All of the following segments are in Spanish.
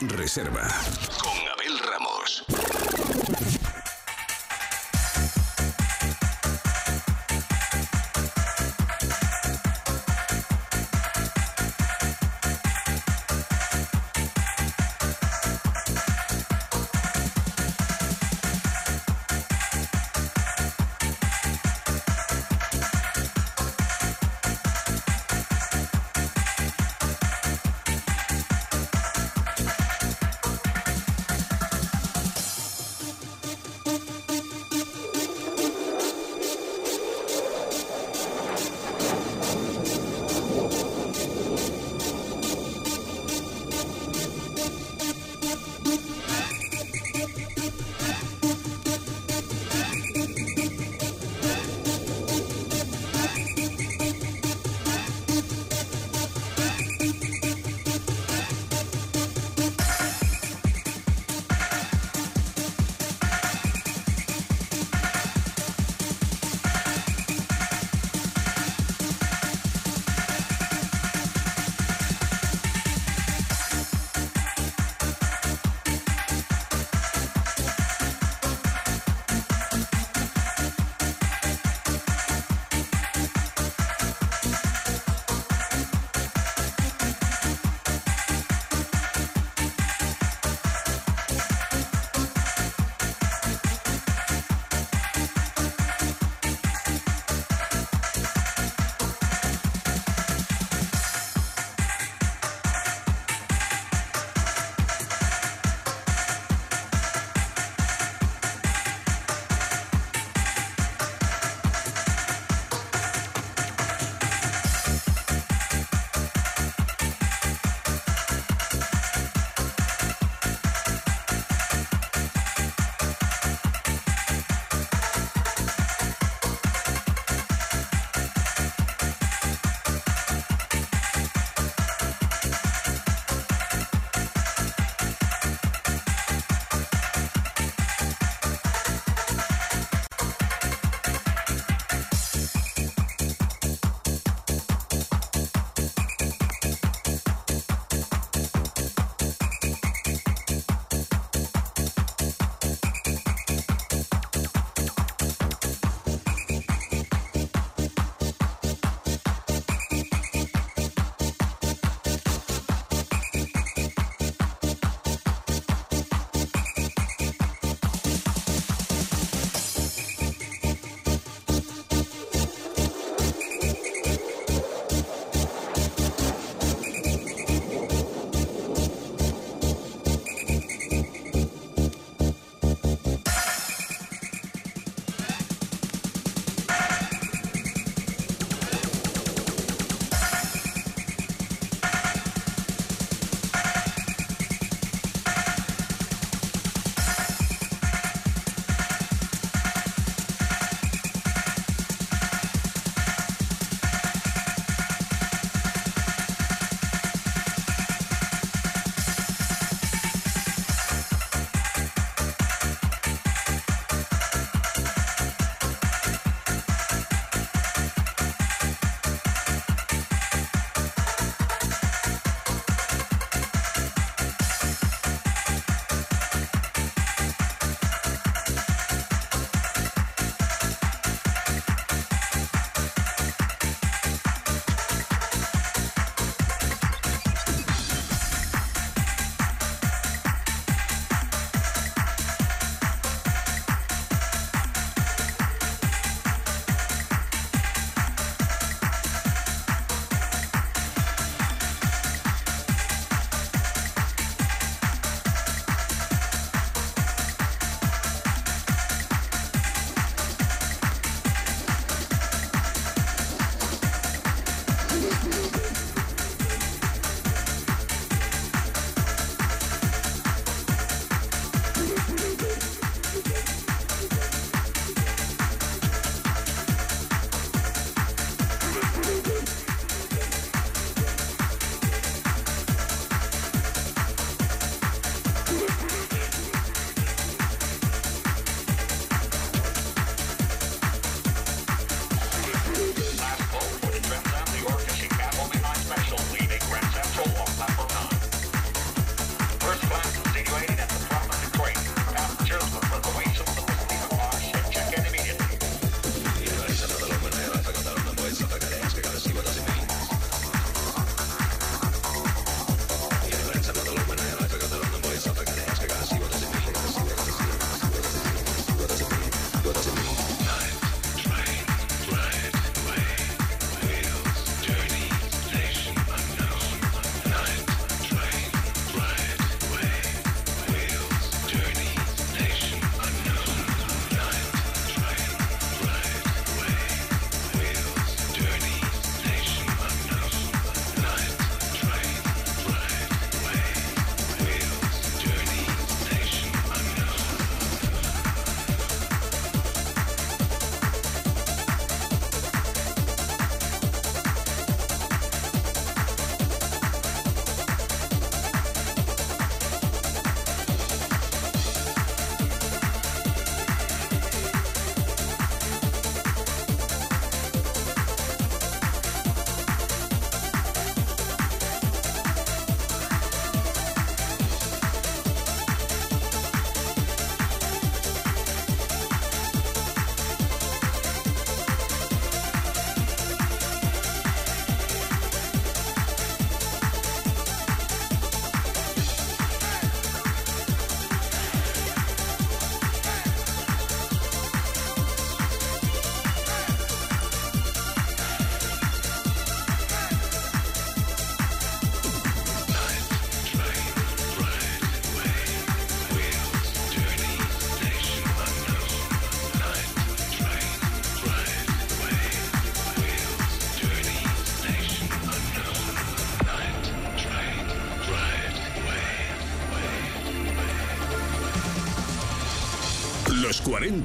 Reserva.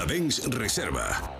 40 Dens Reserva.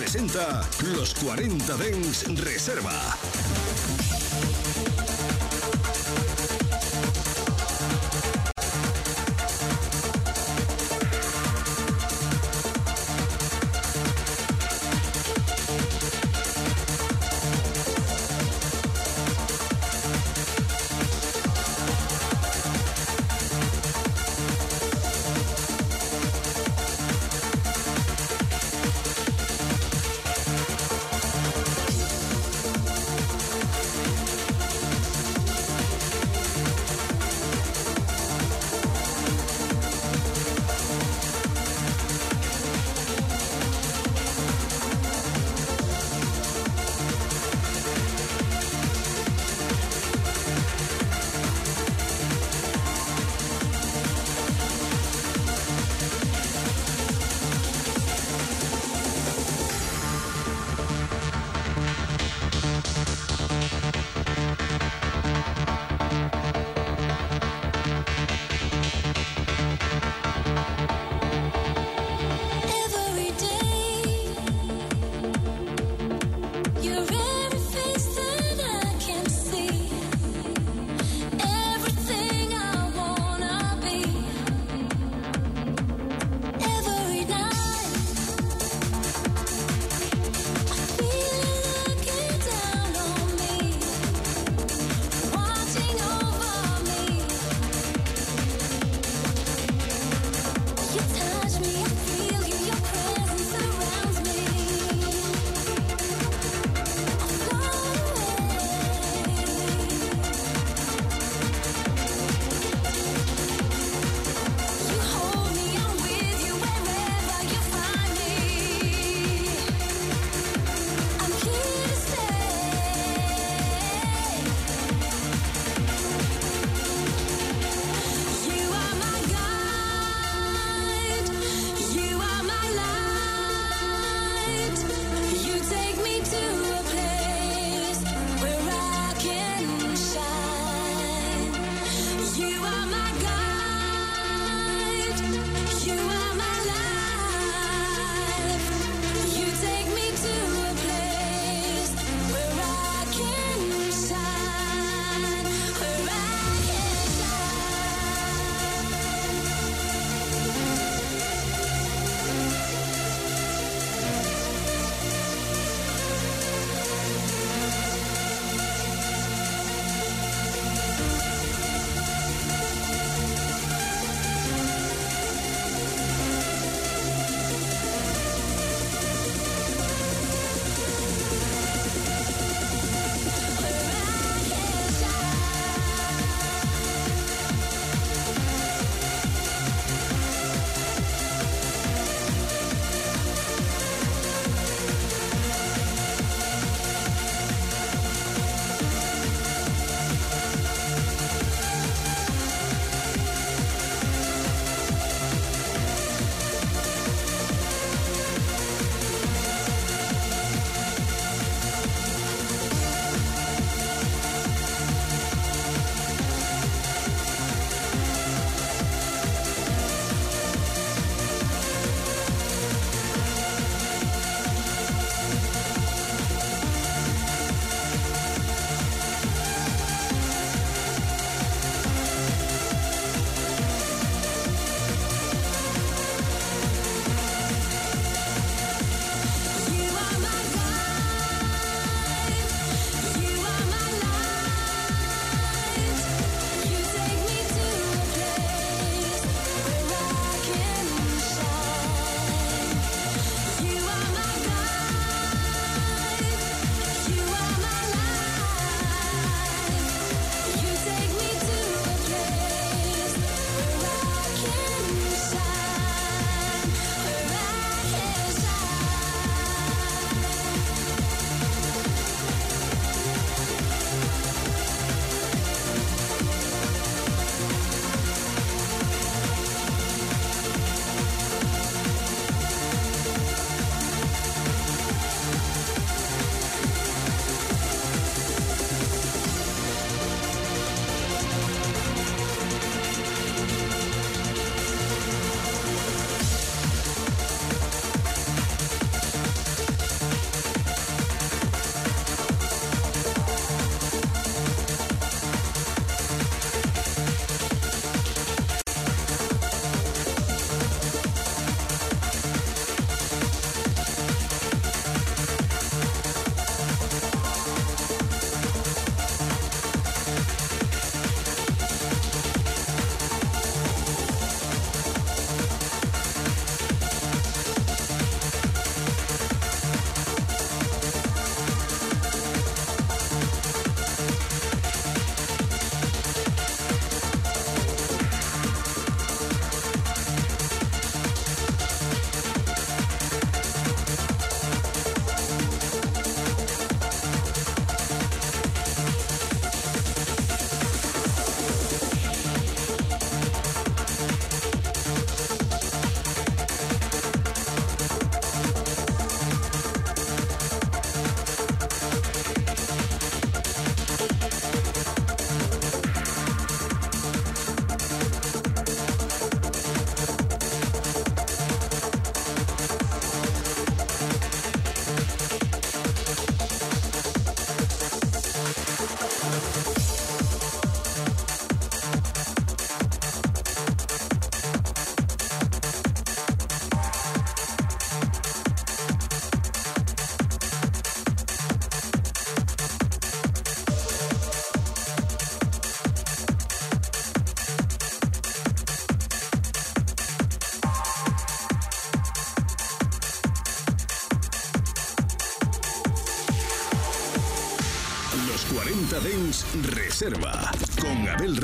Presenta Los 40 Dens Reserva.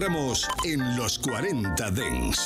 Con Abel Ramos en los 40 Dens.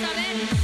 saber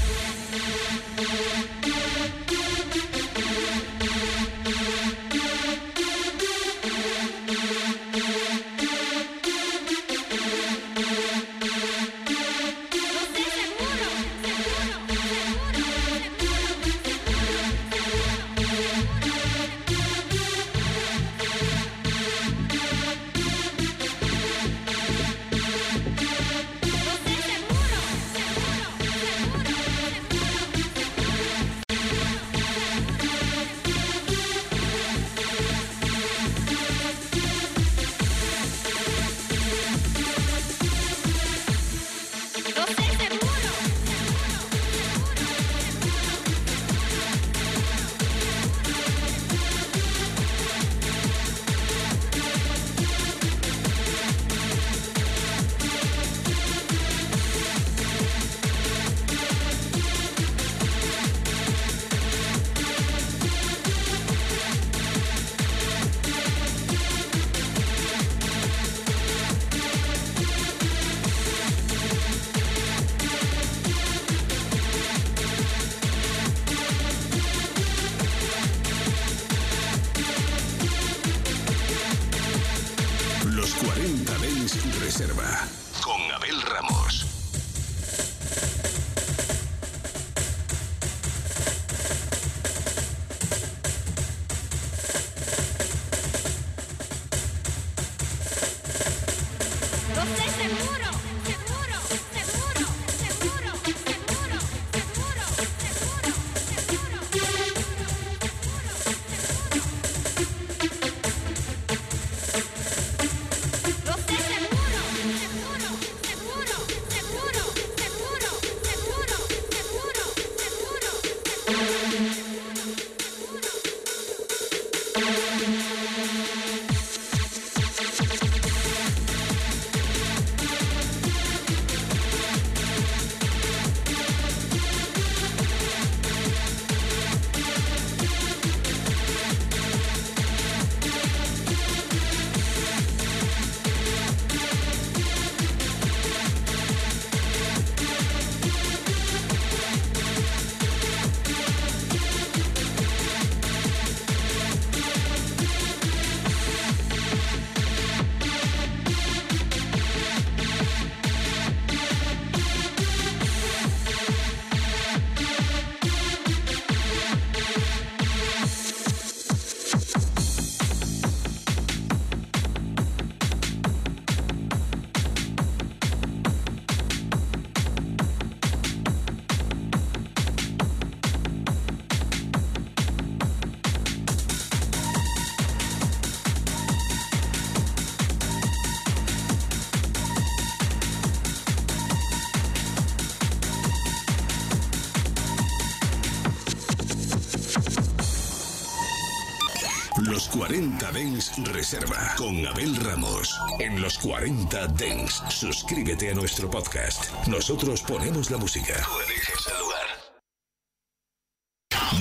40 Dens Reserva con Abel Ramos. En los 40 Dens. Suscríbete a nuestro podcast. Nosotros ponemos la música. Tú eliges el lugar.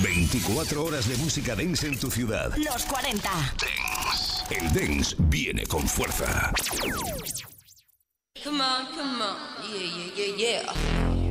24 horas de música dance en tu ciudad. Los 40. Dance. El dance viene con fuerza. Come on, come on. Yeah, yeah, yeah, yeah.